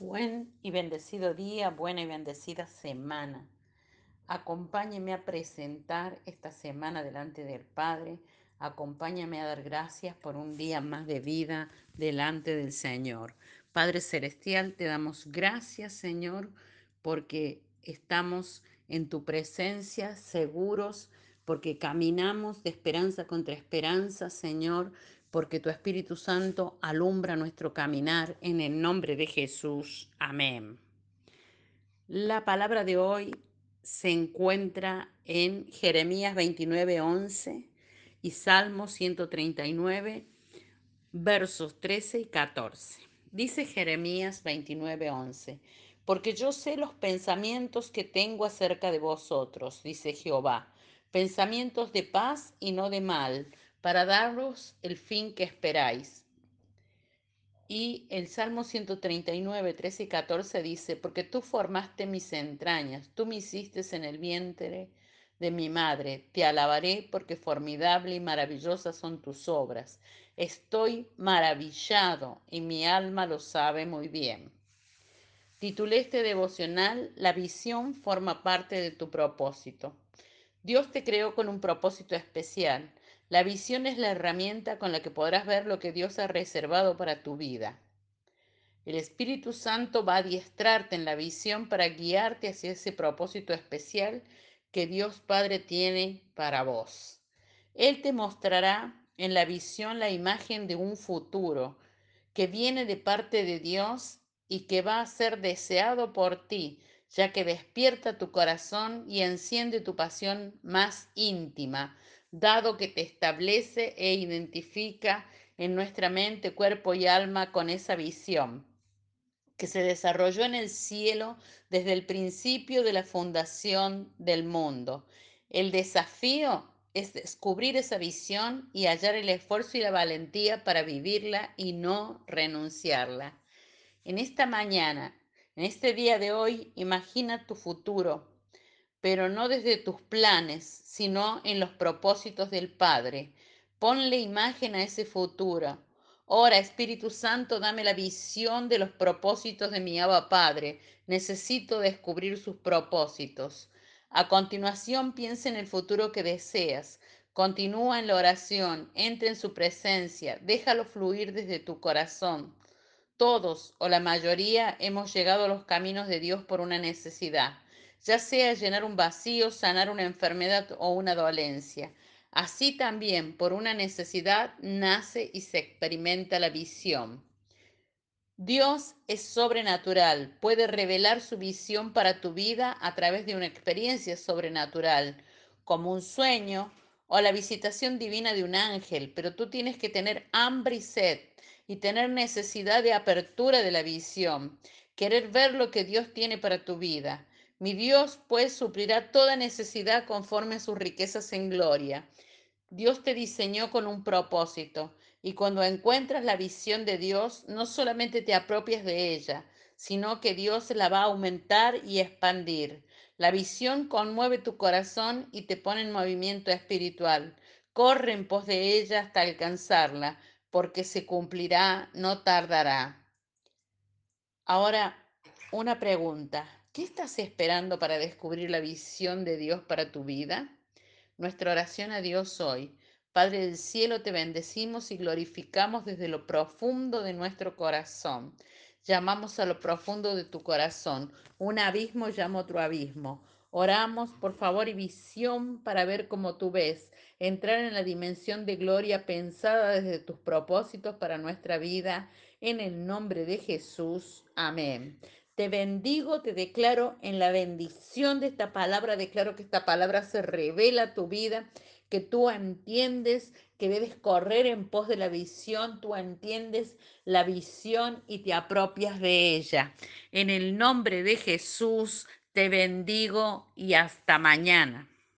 Buen y bendecido día, buena y bendecida semana. Acompáñeme a presentar esta semana delante del Padre. Acompáñame a dar gracias por un día más de vida delante del Señor. Padre Celestial, te damos gracias, Señor, porque estamos en tu presencia seguros, porque caminamos de esperanza contra esperanza, Señor, porque tu Espíritu Santo alumbra nuestro caminar en el nombre de Jesús. Amén. La palabra de hoy se encuentra en Jeremías 29, 11 y Salmo 139, versos 13 y 14. Dice Jeremías 29, 11, porque yo sé los pensamientos que tengo acerca de vosotros, dice Jehová, pensamientos de paz y no de mal, para daros el fin que esperáis. Y el Salmo 139, 13 y 14 dice, porque tú formaste mis entrañas, tú me hiciste en el vientre de mi madre, te alabaré porque formidable y maravillosas son tus obras. Estoy maravillado y mi alma lo sabe muy bien. Titulé este devocional, La visión forma parte de tu propósito. Dios te creó con un propósito especial. La visión es la herramienta con la que podrás ver lo que Dios ha reservado para tu vida. El Espíritu Santo va a adiestrarte en la visión para guiarte hacia ese propósito especial que Dios Padre tiene para vos. Él te mostrará en la visión la imagen de un futuro que viene de parte de Dios y que va a ser deseado por ti, ya que despierta tu corazón y enciende tu pasión más íntima, dado que te establece e identifica en nuestra mente, cuerpo y alma con esa visión que se desarrolló en el cielo desde el principio de la fundación del mundo. El desafío es descubrir esa visión y hallar el esfuerzo y la valentía para vivirla y no renunciarla. En esta mañana, en este día de hoy, imagina tu futuro pero no desde tus planes, sino en los propósitos del Padre. Ponle imagen a ese futuro. Ora, Espíritu Santo, dame la visión de los propósitos de mi Abba Padre. Necesito descubrir sus propósitos. A continuación, piensa en el futuro que deseas. Continúa en la oración, entra en su presencia, déjalo fluir desde tu corazón. Todos o la mayoría hemos llegado a los caminos de Dios por una necesidad ya sea llenar un vacío, sanar una enfermedad o una dolencia. Así también, por una necesidad, nace y se experimenta la visión. Dios es sobrenatural, puede revelar su visión para tu vida a través de una experiencia sobrenatural, como un sueño o la visitación divina de un ángel, pero tú tienes que tener hambre y sed y tener necesidad de apertura de la visión, querer ver lo que Dios tiene para tu vida. Mi Dios pues suplirá toda necesidad conforme a sus riquezas en gloria. Dios te diseñó con un propósito y cuando encuentras la visión de Dios, no solamente te apropias de ella, sino que Dios la va a aumentar y expandir. La visión conmueve tu corazón y te pone en movimiento espiritual. Corre en pos de ella hasta alcanzarla, porque se cumplirá, no tardará. Ahora, una pregunta. ¿Qué estás esperando para descubrir la visión de Dios para tu vida? Nuestra oración a Dios hoy. Padre del cielo, te bendecimos y glorificamos desde lo profundo de nuestro corazón. Llamamos a lo profundo de tu corazón. Un abismo llama otro abismo. Oramos por favor y visión para ver como tú ves, entrar en la dimensión de gloria pensada desde tus propósitos para nuestra vida. En el nombre de Jesús. Amén. Te bendigo, te declaro en la bendición de esta palabra, declaro que esta palabra se revela a tu vida, que tú entiendes que debes correr en pos de la visión, tú entiendes la visión y te apropias de ella. En el nombre de Jesús te bendigo y hasta mañana.